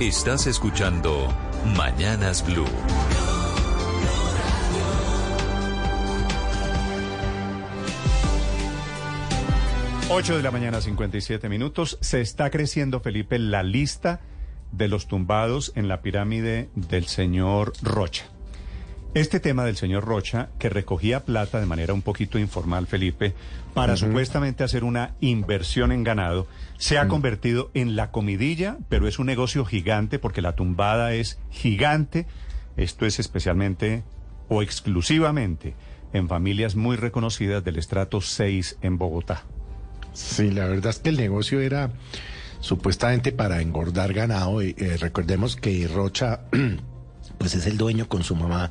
Estás escuchando Mañanas Blue. Ocho de la mañana, 57 minutos. Se está creciendo, Felipe, la lista de los tumbados en la pirámide del señor Rocha. Este tema del señor Rocha, que recogía plata de manera un poquito informal, Felipe, para supuestamente hacer una inversión en ganado, se ha convertido en la comidilla, pero es un negocio gigante porque la tumbada es gigante. Esto es especialmente o exclusivamente en familias muy reconocidas del estrato 6 en Bogotá. Sí, la verdad es que el negocio era supuestamente para engordar ganado. y, eh, recordemos que Rocha, pues es el dueño con su mamá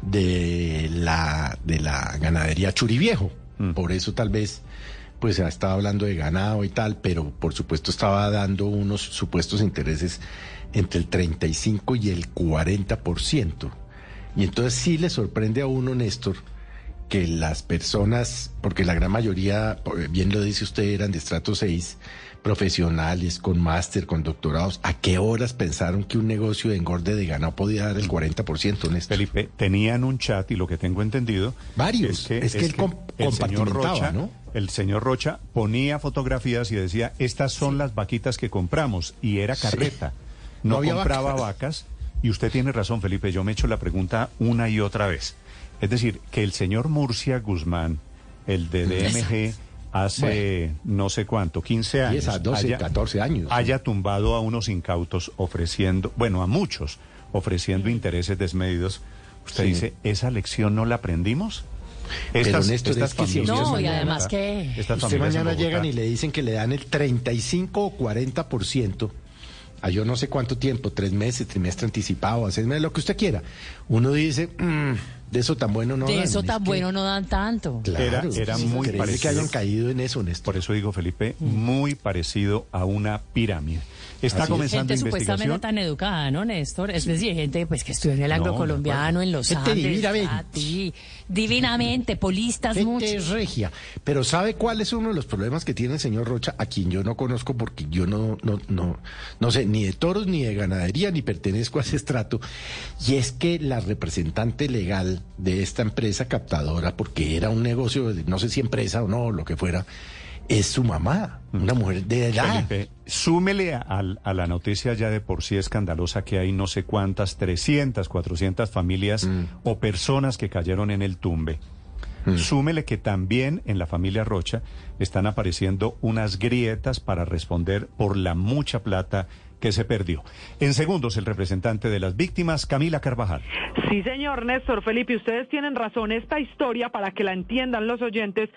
de la, de la ganadería Churiviejo. Por eso tal vez pues se estaba hablando de ganado y tal, pero por supuesto estaba dando unos supuestos intereses entre el 35 y el 40%. Y entonces sí le sorprende a uno, Néstor, que las personas, porque la gran mayoría, bien lo dice usted, eran de estrato 6, profesionales, con máster, con doctorados, ¿a qué horas pensaron que un negocio de engorde de ganado podía dar el 40%, Néstor? Felipe, tenían un chat y lo que tengo entendido Varios. Es que él el señor Rocha, ¿no? el señor Rocha ponía fotografías y decía, estas son las vaquitas que compramos y era carreta. No No, había compraba vacas. vacas y usted tiene razón, Felipe, yo me he hecho la pregunta una y otra vez. Es decir, que el señor Murcia Guzmán, el de DMG, hace no sé cuánto, 15 años, 10 a 12, 14 años, haya tumbado a unos incautos ofreciendo, bueno, a muchos, ofreciendo intereses desmedidos. Usted Sí. dice, ¿esa lección no la aprendimos? Pero, Néstor, es que si familias No, y mañana- además que estas Usted mañana llegan y le dicen que le dan el 35 o 40% a yo no sé cuánto tiempo, tres meses, trimestre anticipado, seis meses, lo que usted quiera. Uno dice, "Mm, de eso tan bueno no de dan". eso Es tan que- bueno no dan tanto. Claro, Era- es era muy increíble que parecido. hayan caído en eso, Néstor. Por eso digo, Felipe, muy parecido a una pirámide. Está Así es. comenzando Gente supuestamente investigación. tan educada, ¿no, Néstor? Es decir, gente pues que estudió en el No, agrocolombiano, en los Gente Andes. divinamente. ah, sí, divinamente, polistas Gente muchos. regia. Pero ¿sabe cuál es uno de los problemas que tiene el señor Rocha, a quien yo no conozco porque yo no, no, no, no sé ni de toros, ni de ganadería, ni pertenezco a ese estrato? Y es que la representante legal de esta empresa captadora, porque era un negocio, de- no sé si empresa o no, lo que fuera, es su mamá, una mujer de edad. Felipe, súmele a, a la noticia ya de por sí escandalosa que hay no sé cuántas, 300, 400 familias Mm. o personas que cayeron en el tumbe. Súmele que también en la familia Rocha están apareciendo unas grietas para responder por la mucha plata que se perdió. En segundos, el representante de las víctimas, Camila Carvajal. Sí, señor Néstor Felipe, ustedes tienen razón. Esta historia, para que la entiendan los oyentes,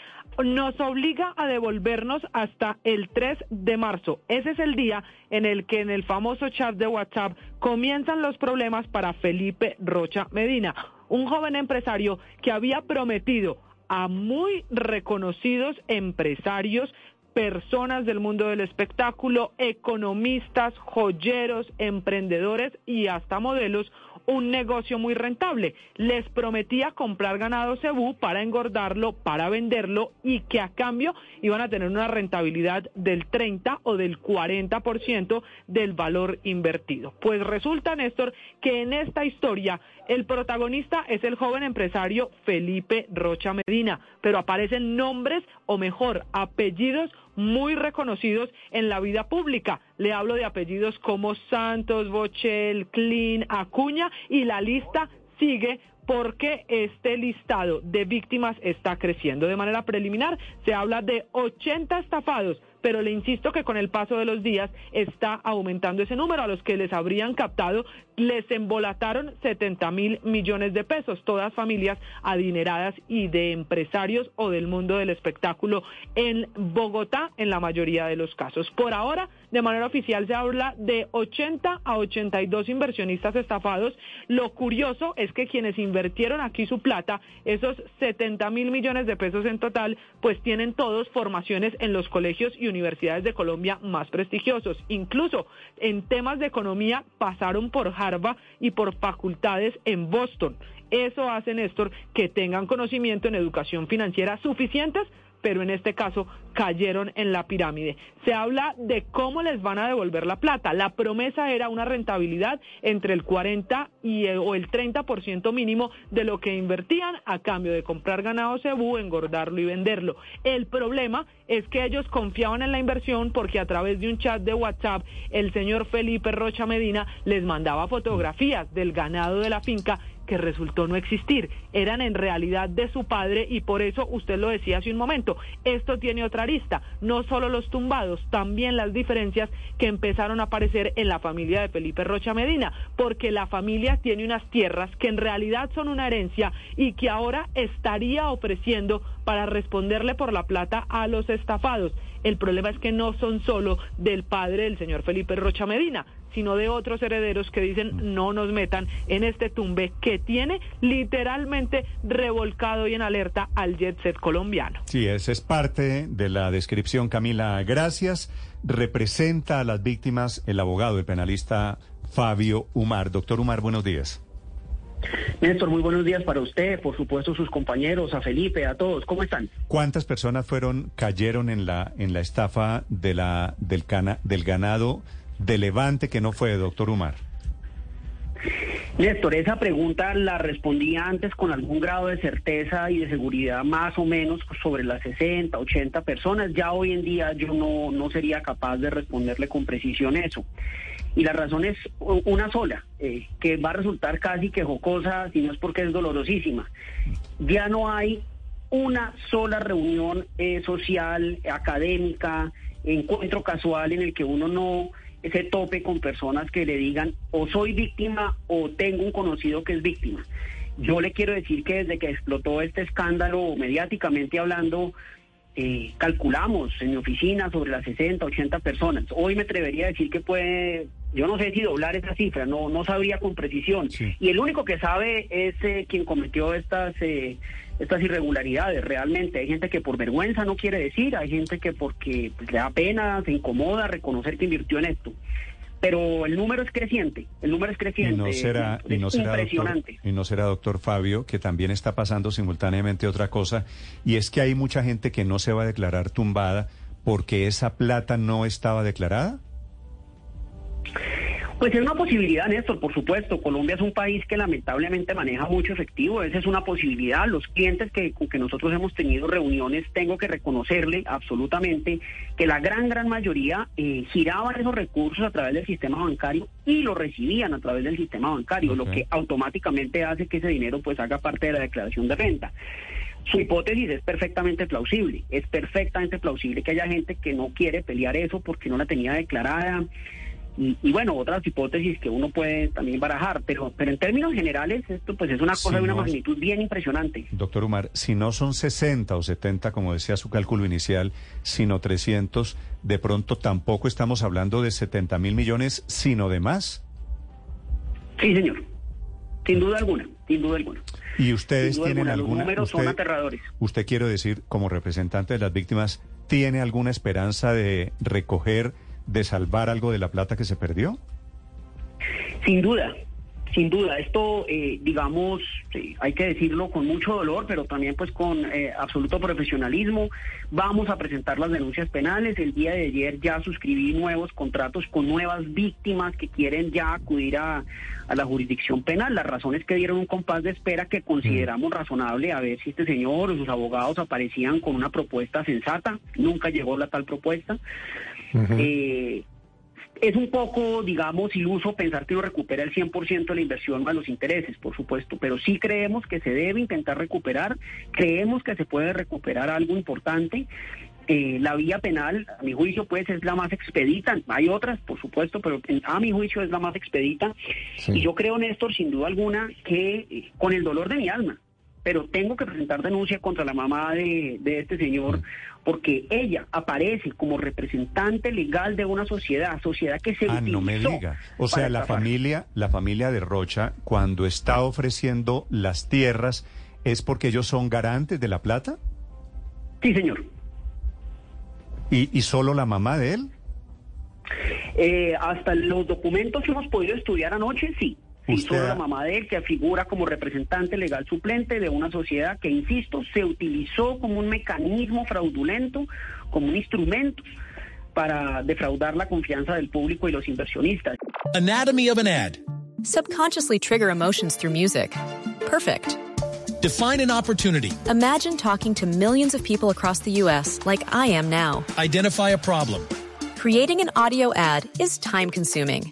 nos obliga a devolvernos hasta el 3 de marzo. Ese es el día en el que en el famoso chat de WhatsApp comienzan los problemas para Felipe Rocha Medina, un joven empresario que había prometido a muy reconocidos empresarios personas del mundo del espectáculo, economistas, joyeros, emprendedores y hasta modelos un negocio muy rentable. Les prometía comprar ganado cebú para engordarlo, para venderlo y que a cambio iban a tener una rentabilidad del 30 o del 40% del valor invertido. Pues resulta, Néstor, que en esta historia el protagonista es el joven empresario Felipe Rocha Medina, pero aparecen nombres o mejor, apellidos muy reconocidos en la vida pública. Le hablo de apellidos como Santos, Bochel, Clean, Acuña y la lista sigue porque este listado de víctimas está creciendo. De manera preliminar se habla de 80 estafados, pero le insisto que con el paso de los días está aumentando ese número. A los que les habrían captado les embolataron 70 mil millones de pesos, todas familias adineradas y de empresarios o del mundo del espectáculo en Bogotá en la mayoría de los casos. Por ahora de manera oficial se habla de 80 a 82 inversionistas estafados. Lo curioso es que quienes invirtieron aquí su plata, esos 70 mil millones de pesos en total, pues tienen todos formaciones en los colegios y universidades de Colombia más prestigiosos. Incluso en temas de economía pasaron por Harvard y por facultades en Boston. Eso hace, Néstor, que tengan conocimiento en educación financiera suficientes pero en este caso cayeron en la pirámide. Se habla de cómo les van a devolver la plata. La promesa era una rentabilidad entre el 40 y el, o el 30% mínimo de lo que invertían a cambio de comprar ganado cebú, engordarlo y venderlo. El problema es que ellos confiaban en la inversión porque a través de un chat de WhatsApp el señor Felipe Rocha Medina les mandaba fotografías del ganado de la finca que resultó no existir. Eran en realidad de su padre y por eso usted lo decía hace un momento. Esto tiene otra No solo los tumbados, también las diferencias que empezaron a aparecer en la familia de Felipe Rocha Medina, porque la familia tiene unas tierras que en realidad son una herencia y que ahora estaría ofreciendo para responderle por la plata a los estafados. El problema es que no son solo del padre del señor Felipe Rocha Medina, sino de otros herederos que dicen no nos metan en este tumbe que tiene literalmente revolcado y en alerta al jet set colombiano. Sí, esa es parte de la descripción, Camila. Gracias. Representa a las víctimas el abogado, el penalista Fabio Umar. Doctor Umar, buenos días. Néstor, muy buenos días para usted, por supuesto sus compañeros, a Felipe, a todos. ¿Cómo están? ¿Cuántas personas fueron cayeron en la en la estafa de la del cana, del ganado de Levante que no fue, doctor Umar? Néstor, esa pregunta la respondí antes con algún grado de certeza y de seguridad más o menos sobre las 60, 80 personas. Ya hoy en día yo no, no sería capaz de responderle con precisión eso. Y la razón es una sola, eh, que va a resultar casi que jocosa, si no es porque es dolorosísima. Ya no hay una sola reunión eh, social, académica, encuentro casual en el que uno no se tope con personas que le digan o soy víctima o tengo un conocido que es víctima. Yo le quiero decir que desde que explotó este escándalo mediáticamente hablando, eh, calculamos en mi oficina sobre las 60, 80 personas. Hoy me atrevería a decir que puede, yo no sé si doblar esa cifra, no, no sabría con precisión. Y el único que sabe es eh, quien cometió estas, eh, estas irregularidades. Realmente hay gente que por vergüenza no quiere decir, hay gente que porque pues, le da pena, se incomoda reconocer que invirtió en esto pero el número es creciente, el número es creciente. Y no será, y no será impresionante. Doctor, y no será, doctor Fabio, que también está pasando simultáneamente otra cosa, y es que hay mucha gente que no se va a declarar tumbada porque esa plata no estaba declarada. Pues es una posibilidad, Néstor, por supuesto. Colombia es un país que lamentablemente maneja mucho efectivo. Esa es una posibilidad. Los clientes que, con que nosotros hemos tenido reuniones, tengo que reconocerle absolutamente que la gran, gran mayoría eh, giraban esos recursos a través del sistema bancario y lo recibían a través del sistema bancario, lo que automáticamente hace que ese dinero pues haga parte de la declaración de renta. Su hipótesis es perfectamente plausible. Es perfectamente plausible que haya gente que no quiere pelear eso porque no la tenía declarada y, bueno, otras hipótesis que uno puede también barajar, pero, pero en términos generales esto pues es una cosa de una magnitud bien impresionante. Doctor Umar, si no son 60 o 70, como decía su cálculo inicial, sino 300, de pronto tampoco estamos hablando de 70 mil millones, sino de más. Sí, señor. Sin duda alguna, sin duda alguna. ¿Y ustedes tienen alguna... Los números son aterradores. Usted quiero decir, como representante de las víctimas, ¿tiene alguna esperanza de recoger de salvar algo de la plata que se perdió? Sin duda, sin duda, esto, eh, digamos, hay que decirlo con mucho dolor, pero también pues con eh, absoluto profesionalismo. Vamos a presentar las denuncias penales. El día de ayer ya suscribí nuevos contratos con nuevas víctimas que quieren ya acudir a, a la jurisdicción penal. Las razones que dieron un compás de espera que consideramos razonable a ver si este señor o sus abogados aparecían con una propuesta sensata. Nunca llegó la tal propuesta. eh, es un poco, digamos, iluso pensar que uno recupera el 100% de la inversión más los intereses, por supuesto, pero sí creemos que se debe intentar recuperar, creemos que se puede recuperar algo importante. Eh, la vía penal, a mi juicio, pues es la más expedita. Hay otras, por supuesto, pero a mi juicio es la más expedita. Y yo creo, Néstor, sin duda alguna, que eh, con el dolor de mi alma, pero tengo que presentar denuncia contra la mamá de, de este señor porque ella aparece como representante legal de una sociedad, sociedad que se Ah, no me diga. O sea, la familia, la familia de Rocha, cuando está ofreciendo las tierras, ¿es porque ellos son garantes de la plata? Sí, señor. ¿Y, y solo la mamá de él? Eh, hasta los documentos que hemos podido estudiar anoche, sí. Sí, Usted solo ha- la mamá de él, que figura como representante legal suplente de una sociedad que, insisto, se utilizó como un mecanismo fraudulento, como un instrumento para defraudar la confianza del público y los inversionistas. Anatomy of an ad. Subconsciously trigger emotions through music. Perfect. Define an opportunity. Imagine talking to millions of people across the U.S. like I am now. Identify a problem. Creating an audio ad is time consuming.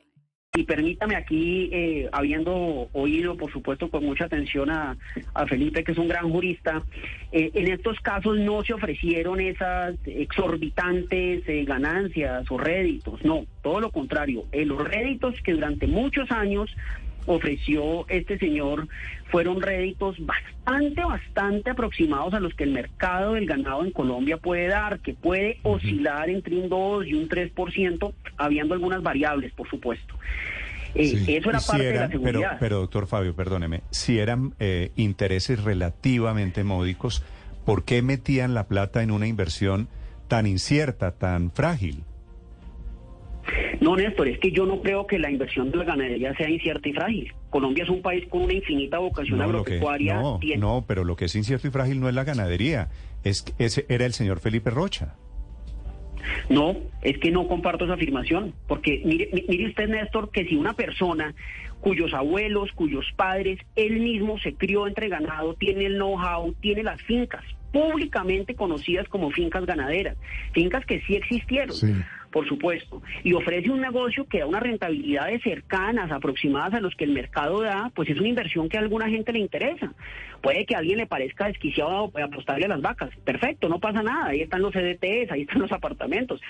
Y permítame aquí, eh, habiendo oído, por supuesto, con mucha atención a, Felipe, que es un gran jurista, eh, en estos casos no se ofrecieron esas exorbitantes eh, ganancias o réditos, no, todo lo contrario. Eh, los réditos que durante muchos años ofreció este señor fueron réditos bastante, bastante aproximados a los que el mercado del ganado en Colombia puede dar, que puede oscilar entre un 2 y un 3%, habiendo algunas variables, por supuesto. Eh, Sí. Eso era si parte de la pero, seguridad. pero, doctor Fabio, perdóneme, si eran eh, intereses relativamente módicos, ¿por qué metían la plata en una inversión tan incierta, tan frágil? No, Néstor, es que yo no creo que la inversión de la ganadería sea incierta y frágil. Colombia es un país con una infinita vocación No, lo que- agropecuaria. no, tiene- no, pero lo que es incierto y frágil no es la ganadería, es que ese era el señor Felipe Rocha. No, es que no comparto esa afirmación, porque mire, mi- mire usted, Néstor, que si una persona cuyos abuelos, cuyos padres, él mismo se crió entre ganado, tiene el know-how, tiene las fincas públicamente conocidas como fincas ganaderas, fincas que sí existieron, Sí. Por supuesto, y ofrece un negocio que da unas rentabilidades cercanas, aproximadas a los que el mercado da, pues es una inversión que a alguna gente le interesa. Puede que a alguien le parezca desquiciado apostarle a las vacas, perfecto, no pasa nada, ahí están los CDTs, ahí están los apartamentos.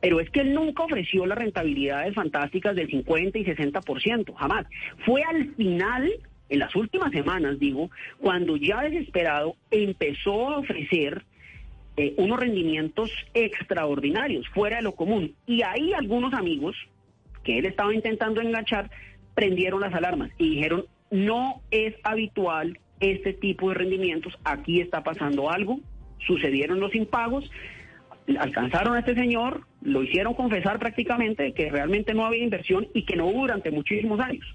Pero es que él nunca ofreció las rentabilidades fantásticas del 50 y 60%, jamás. Fue al final, en las últimas semanas, digo, cuando ya desesperado empezó a ofrecer eh, unos rendimientos extraordinarios, fuera de lo común. Y ahí algunos amigos que él estaba intentando enganchar prendieron las alarmas y dijeron, no es habitual este tipo de rendimientos, aquí está pasando algo, sucedieron los impagos, alcanzaron a este señor, lo hicieron confesar prácticamente que realmente no había inversión y que no hubo durante muchísimos años.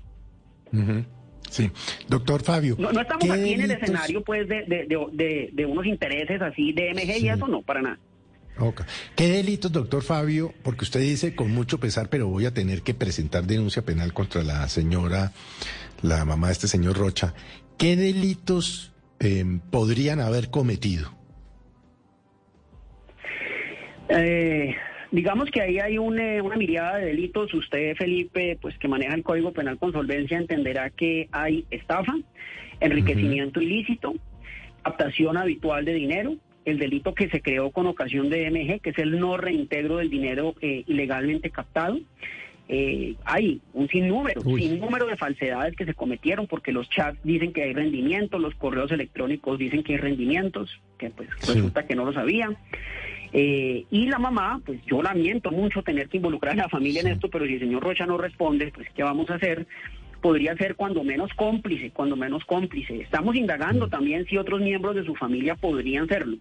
Sí. Doctor Fabio. No, no estamos ¿qué aquí en el delitos- escenario pues de, de, de, de- de unos intereses así de MG Sí. y eso no, para nada. Ok. ¿Qué delitos, doctor Fabio? Porque usted dice con mucho pesar, pero voy a tener que presentar denuncia penal contra la señora, la mamá de este señor Rocha. ¿Qué delitos eh, podrían haber cometido? Eh, digamos que ahí hay un, eh, una mirada de delitos. Usted, Felipe, pues que maneja el Código Penal con solvencia, entenderá que hay estafa, enriquecimiento ilícito, captación habitual de dinero, el delito que se creó con ocasión de MG, que es el no reintegro del dinero eh, ilegalmente captado. Eh, hay un sinnúmero, Uy. sinnúmero de falsedades que se cometieron porque los chats dicen que hay rendimientos, los correos electrónicos dicen que hay rendimientos, que pues Sí. resulta que no lo sabían. Eh, y la mamá, pues yo lamento mucho tener que involucrar a la familia en esto, pero si el señor Rocha no responde, pues ¿qué vamos a hacer? Podría ser cuando menos cómplice, cuando menos cómplice. Estamos indagando también si otros miembros de su familia podrían serlo.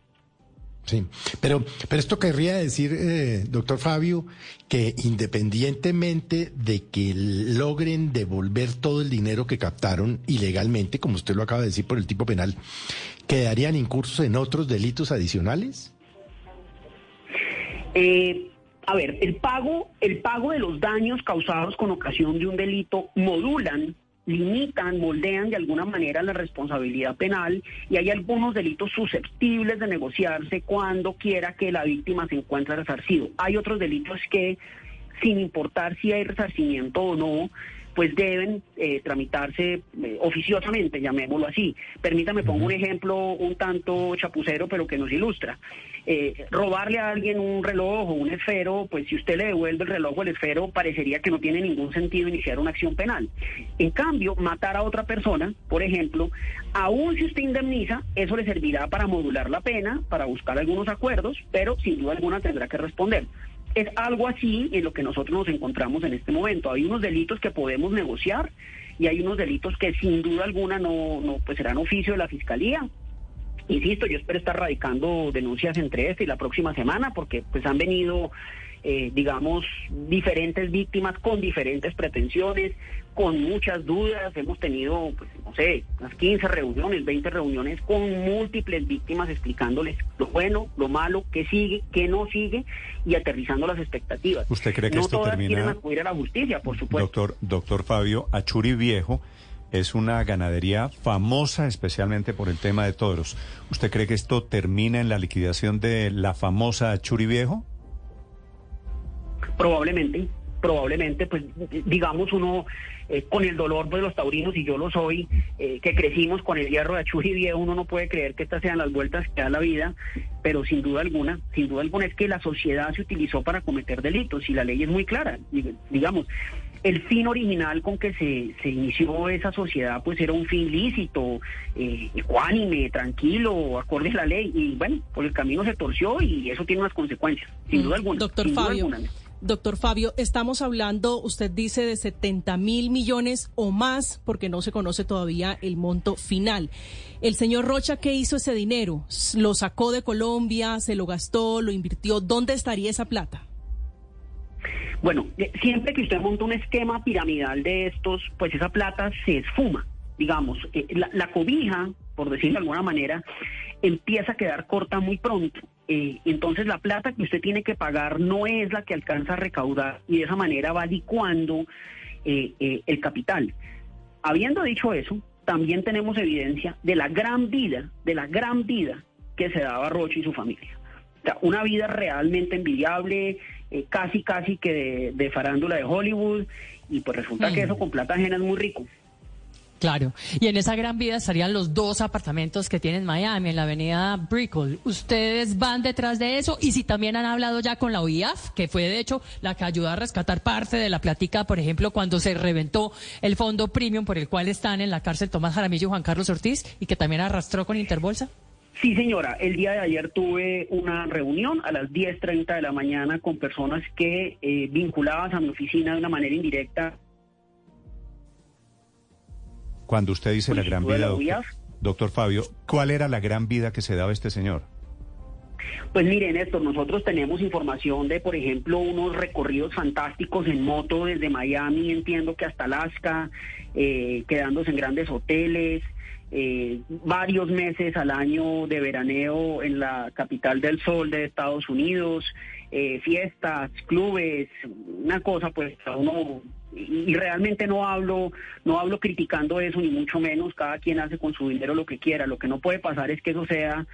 Sí, pero, pero esto querría decir, eh, doctor Fabio, que independientemente de que logren devolver todo el dinero que captaron ilegalmente, como usted lo acaba de decir por el tipo penal, ¿quedarían incursos en otros delitos adicionales? Eh, a ver, el pago, el pago de los daños causados con ocasión de un delito modulan, limitan, moldean de alguna manera la responsabilidad penal y hay algunos delitos susceptibles de negociarse cuando quiera que la víctima se encuentre resarcido. Hay otros delitos que, sin importar si hay resarcimiento o no, pues deben eh, tramitarse eh, oficiosamente, llamémoslo así. Permítame, pongo un ejemplo un tanto chapucero, pero que nos ilustra. Eh, robarle a alguien un reloj o un esfero, pues si usted le devuelve el reloj o el esfero, parecería que no tiene ningún sentido iniciar una acción penal. En cambio, matar a otra persona, por ejemplo, aún si usted indemniza, eso le servirá para modular la pena, para buscar algunos acuerdos, pero sin duda alguna tendrá que responder. Es algo así en lo que nosotros nos encontramos en este momento. Hay unos delitos que podemos negociar y hay unos delitos que sin duda alguna no, no pues serán oficio de la fiscalía. Insisto, yo espero estar radicando denuncias entre esta y la próxima semana porque pues han venido eh, digamos, diferentes víctimas con diferentes pretensiones, con muchas dudas. Hemos tenido, pues, no sé, unas 15 reuniones, 20 reuniones con múltiples víctimas explicándoles lo bueno, lo malo, qué sigue, qué no sigue y aterrizando las expectativas. ¿Usted cree que no esto todas termina- quieren acudir a la justicia, por supuesto. Doctor, doctor Fabio, Achuri Viejo es una ganadería famosa especialmente por el tema de toros. ¿Usted cree que esto termina en la liquidación de la famosa Achuri Viejo? Probablemente, probablemente, pues digamos uno eh, con el dolor de los taurinos, y yo lo soy, eh, que crecimos con el hierro de Achuri Viejo, uno no puede creer que estas sean las vueltas que da la vida, pero sin duda alguna, sin duda alguna es que la sociedad se utilizó para cometer delitos y la ley es muy clara, Dig- digamos. El fin original con que se, se inició esa sociedad, pues era un fin lícito, eh, ecuánime, tranquilo, acorde a la ley. Y bueno, por el camino se torció y eso tiene unas consecuencias, sin Mm, duda alguna. Doctor sin duda Fabio, alguna. doctor Fabio, estamos hablando, usted dice, de 70 mil millones o más, porque no se conoce todavía el monto final. El señor Rocha, ¿qué hizo ese dinero? ¿Lo sacó de Colombia? ¿Se lo gastó? ¿Lo invirtió? ¿Dónde estaría esa plata? Bueno, eh, siempre que usted monta un esquema piramidal de estos, pues esa plata se esfuma, digamos. Eh, La, cobija, por decirlo de alguna manera, empieza a quedar corta muy pronto. Eh, entonces la plata que usted tiene que pagar no es la que alcanza a recaudar y de esa manera va licuando eh, el capital. Habiendo dicho eso, también tenemos evidencia de la gran vida, de la gran vida que se daba Rocha y su familia. O sea, una vida realmente envidiable, eh, casi, casi que de, de farándula de Hollywood, y pues resulta que eso con plata ajena es muy rico. Claro. Y en esa gran vida estarían los dos apartamentos que tiene en Miami, en la avenida Brickell. ¿Ustedes van detrás de eso? Y si también han hablado ya con la OIAF, que fue de hecho la que ayudó a rescatar parte de la platica, por ejemplo, cuando se reventó el fondo premium por el cual están en la cárcel Tomás Jaramillo y Juan Carlos Ortiz y que también arrastró con Interbolsa. Sí, señora, el día de ayer tuve una reunión a las 10.30 de la mañana con personas que eh, vinculadas a mi oficina de una manera indirecta. Cuando usted dice la gran Solicitud de vida, doctor, doctor Fabio, ¿cuál era la gran vida que se daba este señor? Pues miren, Néstor, nosotros tenemos información de, por ejemplo, unos recorridos fantásticos en moto desde Miami, entiendo que hasta Alaska, eh, quedándose en grandes hoteles, eh, varios meses al año de veraneo en la capital del sol de Estados Unidos, eh, fiestas, clubes, una cosa pues uno y y realmente no hablo no hablo criticando eso ni mucho menos cada quien hace con su dinero lo que quiera lo que no puede pasar es que eso sea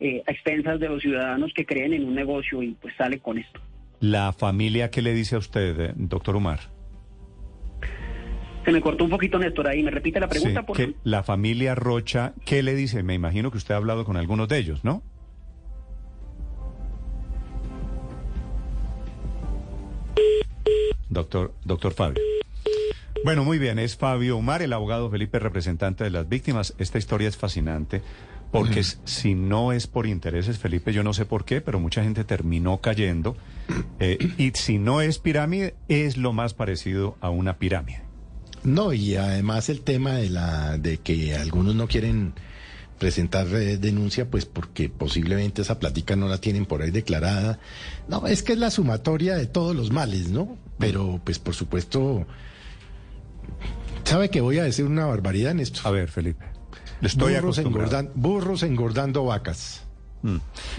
eh, a expensas de los ciudadanos que creen en un negocio y pues sale con esto La familia, ¿qué le dice a usted, eh, doctor Umar? Se me cortó un poquito Néstor ahí me repite la pregunta Sí, por que la familia Rocha, ¿qué le dice? Me imagino que usted ha hablado con algunos de ellos, ¿no? Doctor, doctor Fabio. Bueno, muy bien, es Fabio Umar, el abogado Felipe, representante de las víctimas. Esta historia es fascinante porque si no es por intereses, Felipe, yo no sé por qué, pero mucha gente terminó cayendo. Eh, y si no es pirámide, es lo más parecido a una pirámide. No, y además el tema de la de que algunos no quieren presentar eh, denuncia, pues porque posiblemente esa plática no la tienen por ahí declarada. No, es que es la sumatoria de todos los males, ¿no? Pero, pues por supuesto, ¿sabe que voy a decir una barbaridad en esto? A ver, Felipe. le Estoy burros, engordan- burros engordando vacas. Mm.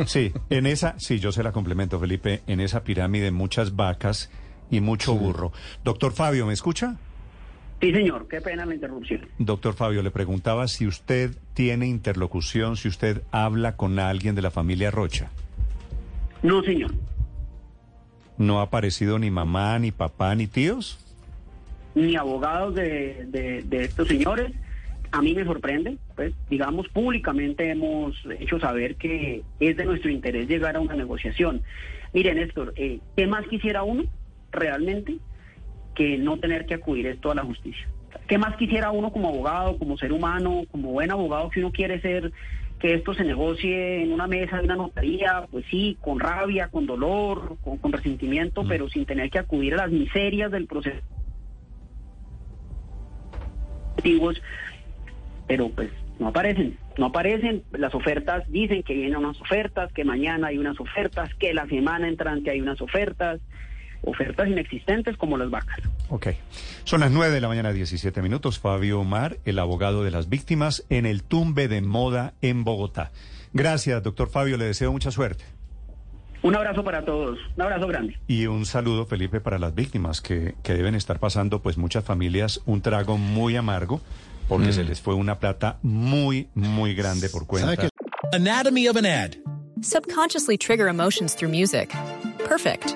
Sí, en esa, sí, yo se la complemento, Felipe, en esa pirámide muchas vacas y mucho burro. Doctor Fabio, ¿me escucha? Sí señor qué pena la interrupción Doctor Fabio, le preguntaba si usted tiene interlocución, si usted habla con alguien de la familia Rocha. no señor ¿No ha aparecido ni mamá, ni papá, ni tíos? ni abogados de, de, de estos señores. A mí me sorprende, pues, digamos, públicamente hemos hecho saber que es de nuestro interés llegar a una negociación. Miren, Néstor, eh, ¿qué más quisiera uno realmente que no tener que acudir esto a la justicia? ¿Qué más quisiera uno como abogado, como ser humano, como buen abogado que uno quiere ser, que esto se negocie en una mesa de una notaría, pues sí, con rabia, con dolor, con, con resentimiento, pero sin tener que acudir a las miserias del proceso? Pero pues no aparecen, no aparecen. Las ofertas dicen que vienen unas ofertas, que mañana hay unas ofertas, que la semana entrante hay unas ofertas ofertas inexistentes como las vacas. Ok. Son las 9 de la mañana, 17 minutos. Fabio Omar, el abogado de las víctimas, en el tumbe de moda en Bogotá. Gracias, doctor Fabio. Le deseo mucha suerte. Un abrazo para todos, un abrazo grande. Y un saludo, Felipe, para las víctimas que, que deben estar pasando, pues muchas familias, un trago muy amargo, porque Mm. se les fue una plata muy, muy grande por cuenta. Anatomy of an ad. Subconsciously trigger emotions through music. Perfect.